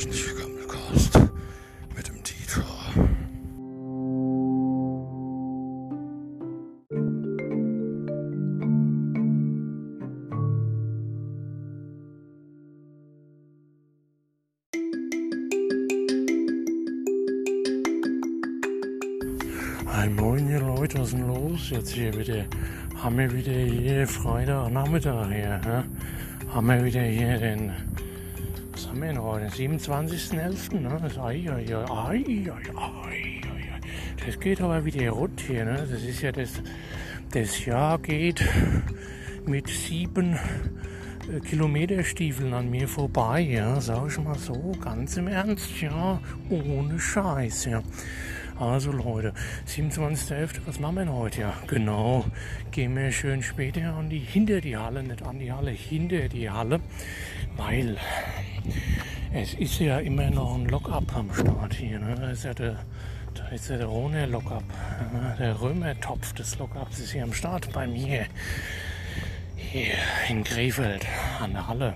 Der wöchentliche Gammelcast mit dem Dieter. Ein moin ihr Leute, was ist denn los jetzt hier wieder? Haben wir wieder hier Freitagnachmittag hier, hä? Haben wir wieder hier den, haben wir denn heute, 27.11., ne? Das, ai, ai, ai, das geht aber wieder rund hier, ne? Das ist ja das, das Jahr geht mit sieben äh, Kilometerstiefeln an mir vorbei, ja, sag ich mal so, ganz im Ernst, ja, ohne Scheiß, ja. Also Leute, 27.11., was machen wir denn heute? Ja, genau, gehen wir schön später an die, hinter die Halle, nicht an die Halle, hinter die Halle, weil es ist ja immer noch ein Lockup am Start hier, ne? Da ist ja der, da ist ja der Rhone Lockup, ja, der Römertopf des Lockups ist hier am Start bei mir, hier in Krefeld an der Halle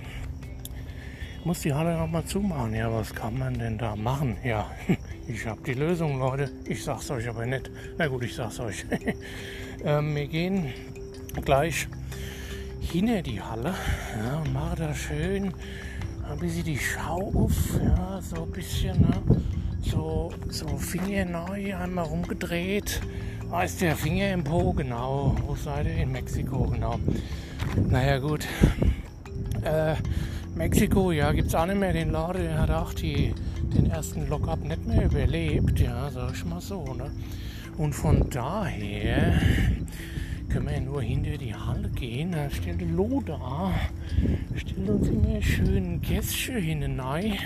muss die Halle noch mal zumachen. Ja, was kann man denn da machen? Ja, ich habe die Lösung, Leute. Ich sag's euch aber nicht. Na gut, ich sag's euch. ähm, wir gehen gleich hinter die Halle ja, und machen da schön ein bisschen die Schau auf. Ja, so ein bisschen, ne? so, so Finger neu einmal rumgedreht. Da ist der Finger im Po, genau. Wo seid ihr? In Mexiko, genau. Naja, gut. Äh, Mexiko, ja, gibt es auch nicht mehr den Laden, der hat auch die, den ersten Lockup nicht mehr überlebt, ja, sag ich mal so, ne? Und von daher können wir nur hinter die Halle gehen, da stellt Loda, immer schön ein Kästchen hinein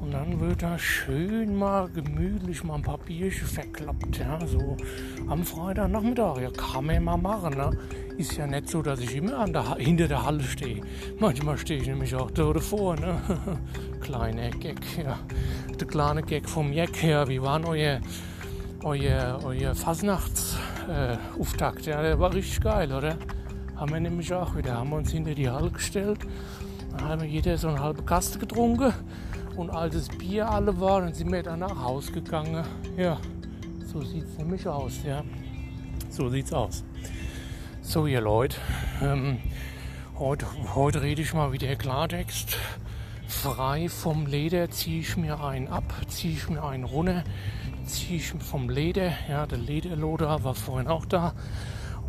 und dann wird da schön mal gemütlich mal ein paar Bierchen verklappt, ja, so am Freitagnachmittag, ja, kann man mal machen, ne? Ist ja nicht so, dass ich immer der, hinter der Halle stehe. Manchmal stehe ich nämlich auch da davor, ne? Kleiner Gag, ja. Der kleine Gag vom Jack, ja, wie war euer, euer, euer Fasnachtsauftakt, äh, ja, der war richtig geil, oder? Haben wir nämlich auch wieder, haben wir uns hinter die Halle gestellt, dann haben wir jeder so eine halbe Kaste getrunken und als das Bier alle war, dann sind wir dann nach Haus gegangen. Ja, so sieht es nämlich aus, ja. So sieht's aus. So, ihr Leute, ähm, heute, heute rede ich mal wieder Klartext. Frei vom Leder ziehe ich mir einen ab, ziehe ich mir einen runter, ziehe ich vom Leder. Ja, der Lederloder war vorhin auch da.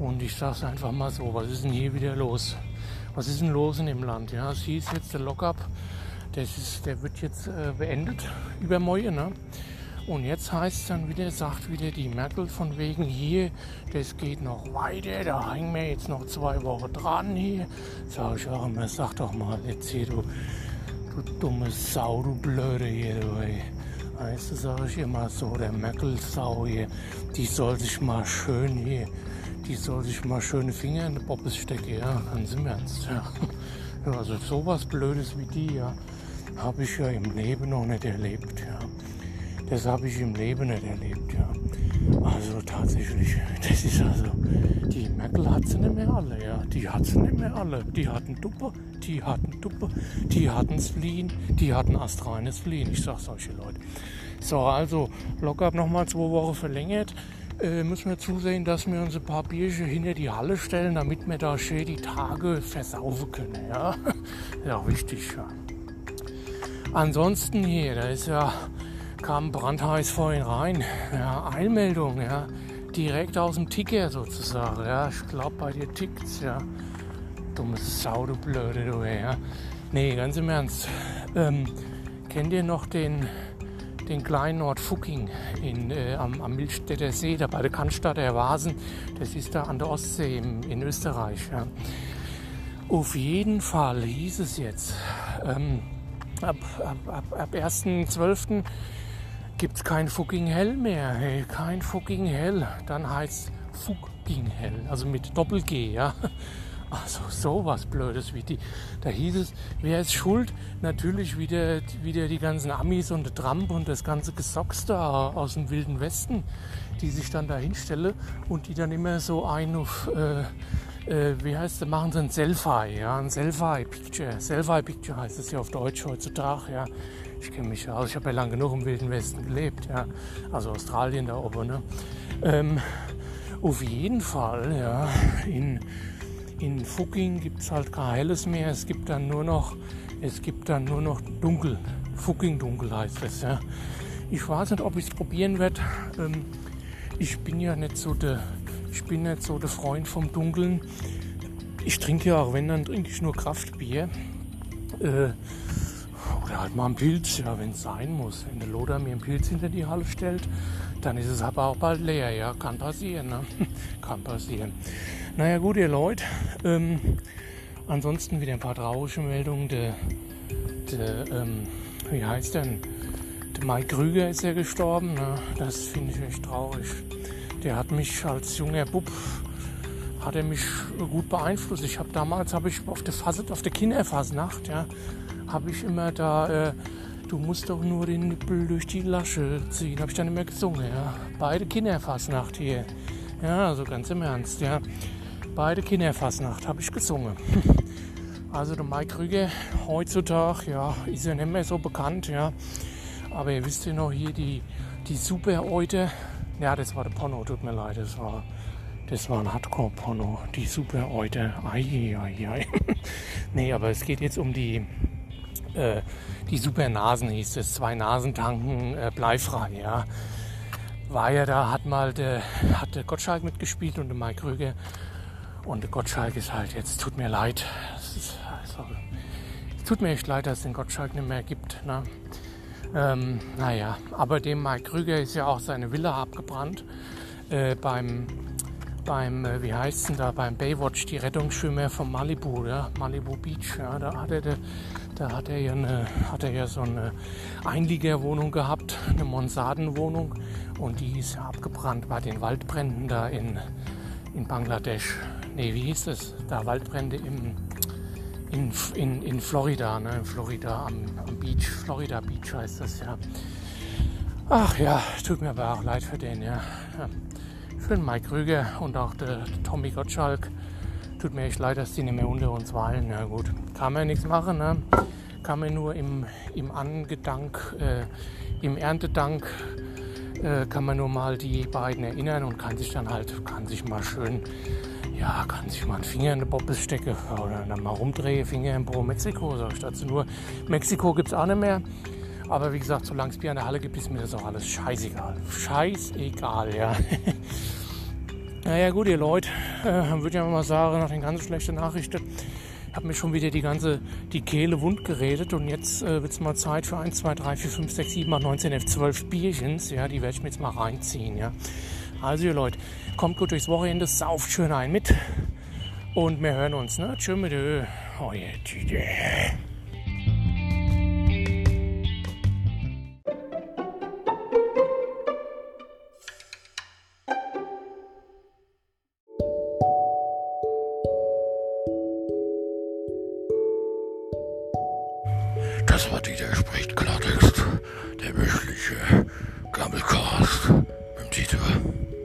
Und ich sage es einfach mal so, was ist denn hier wieder los? Was ist denn los in dem Land? Ja, es hieß jetzt der Lockup, das ist, der wird jetzt äh, beendet, übermorgen, ne? Und jetzt heißt es dann wieder, sagt wieder die Merkel von wegen hier, das geht noch weiter, da hängen wir jetzt noch zwei Wochen dran hier. Sag ich auch immer, sag doch mal jetzt hier, du, du dumme Sau, du Blöde hier, du ey. Weißt du, sag ich immer so, der Merkel-Sau hier, die soll sich mal schön hier, die soll sich mal schöne Finger in die Poppes stecken, ja, ganz im Ernst, ja. Also sowas Blödes wie die, ja, habe ich ja im Leben noch nicht erlebt, ja. Das habe ich im Leben nicht erlebt, ja. Also tatsächlich, das ist also, die Merkel hat sie nicht mehr alle, ja. Die hat sie nicht mehr alle. Die hatten Duppe, die hatten Duppe, die hatten Spleen, die hatten astreines Spleen. Ich sag solche Leute. So, also, Lockup nochmal zwei Wochen verlängert. Äh, müssen wir zusehen, dass wir uns ein paar Bierchen hinter die Halle stellen, damit wir da schön die Tage versaufen können, ja. Ja, wichtig, ja. Ansonsten hier, da ist ja kam brandheiß vorhin rein. Ja, Einmeldung, ja. Direkt aus dem Ticker sozusagen. Ja, ich glaube bei dir tickt's, ja. Dumme Sau, du Blöde, du, ja. Nee, ganz im Ernst. Ähm, kennt ihr noch den, den kleinen Ort Fucking in, äh, am, am Milchstädter See, da bei der Cannstatter Vasen? Das ist da an der Ostsee im, in Österreich, ja. Auf jeden Fall hieß es jetzt, ähm, ab, ab, ab, ab 1.12 gibt es kein fucking Hell mehr. Hey, kein fucking Hell. Dann heißt fucking Hell, also mit Doppel-G, ja. Also sowas Blödes wie die. Da hieß es, wer ist schuld? Natürlich wieder, wieder die ganzen Amis und der Trump und das ganze Gesocks da aus dem Wilden Westen, die sich dann da hinstellen und die dann immer so ein auf, äh, äh, wie heißt das, machen sie ein Selfie, ja, ein Selfie-Picture. Selfie-Picture heißt es ja auf Deutsch heutzutage, ja. Ich kenne mich ja aus, ich habe ja lange genug im Wilden Westen gelebt, ja. Also Australien da oben, ne. Ähm, auf jeden Fall, ja, in, in Fucking gibt es halt kein helles mehr, es gibt dann nur noch, es gibt dann nur noch dunkel. Fucking dunkel heißt es, ja. Ich weiß nicht, ob ich es probieren werde. Ähm, ich bin ja nicht so der ich bin nicht so der Freund vom Dunkeln. Ich trinke ja auch, wenn, dann trinke ich nur Kraftbier. Äh, oder halt mal einen Pilz, ja, wenn es sein muss. Wenn der Loder mir einen Pilz hinter die Halle stellt, dann ist es aber auch bald leer. Ja, kann passieren, ne? kann passieren. Naja, gut, ihr Leute. Ähm, ansonsten wieder ein paar traurige Meldungen. Der, der ähm, wie heißt denn? Der Mike Krüger ist ja gestorben. Ne? Das finde ich echt traurig der hat mich als junger Bub hat er mich gut beeinflusst. Ich habe damals habe ich auf der Fass, auf der Kinderfasnacht, ja, habe ich immer da äh, du musst doch nur den Nippel durch die Lasche ziehen, habe ich dann immer gesungen, ja. Beide Kinderfasnacht hier. Ja, also ganz im Ernst, ja. Beide Kinderfasnacht habe ich gesungen. Also der Mike Krüger heutzutage, ja, ist ja nicht mehr so bekannt, ja. Aber ihr wisst ja noch hier die, die Super-Eute, ja, das war der Porno, tut mir leid. Das war, das war ein Hardcore-Porno. Die super Eute. Ai, ai, ai. nee, aber es geht jetzt um die, äh, die super Nasen, hieß es. Zwei Nasentanken, äh, bleifrei, ja. War ja da, hat mal der, hat der Gottschalk mitgespielt und der Mike Krüger. Und Gottschalk ist halt jetzt, tut mir leid. Es, ist, also, es tut mir echt leid, dass es den Gottschalk nicht mehr gibt. Ne? Ähm, naja, aber dem Mike Krüger ist ja auch seine Villa abgebrannt. Äh, beim, beim äh, wie heißt denn da, beim Baywatch, die Rettungsschwimmer von Malibu, ja, Malibu Beach, ja, da hat er, da hat er ja, eine, hat er ja so eine Einliegerwohnung gehabt, eine Monsadenwohnung und die ist ja abgebrannt bei den Waldbränden da in, in Bangladesch. Nee, wie hieß es? Da Waldbrände im, in, in, in Florida, ne? in Florida am, am Beach, Florida Beach heißt das ja. Ach ja, tut mir aber auch leid für den, ja. ja. Für den Mike Krüger und auch der, Tommy Gottschalk. Tut mir echt leid, dass die nicht mehr unter uns weilen. Ja gut, kann man ja nichts machen, ne? Kann man nur im, im Angedank, äh, im Erntedank äh, kann man nur mal die beiden erinnern und kann sich dann halt, kann sich mal schön ja, kann sich mal einen Finger in die Bobbes stecken oder dann mal rumdrehen, Finger in Pro Mexiko, sag ich dazu nur. Mexiko gibt es auch nicht mehr. Aber wie gesagt, solange es Bier in der Halle gibt, ist mir das auch alles scheißegal. Scheißegal, ja. naja, gut, ihr Leute, äh, würde ich mal sagen, nach den ganz schlechten Nachrichten, habe mir schon wieder die ganze die Kehle wund geredet und jetzt äh, wird es mal Zeit für 1, 2, 3, 4, 5, 6, 7, 8, 9, 10, 11, 12 Bierchens. Ja, die werde ich mir jetzt mal reinziehen. Ja. Also ihr Leute, kommt gut durchs Wochenende, sauft schön ein mit und wir hören uns. Ne? Tschüss mit Ö. Oh yeah, Tüte. Das war Dieter spricht Klartext, der wöchentliche Gammelcast mit dem Dieter.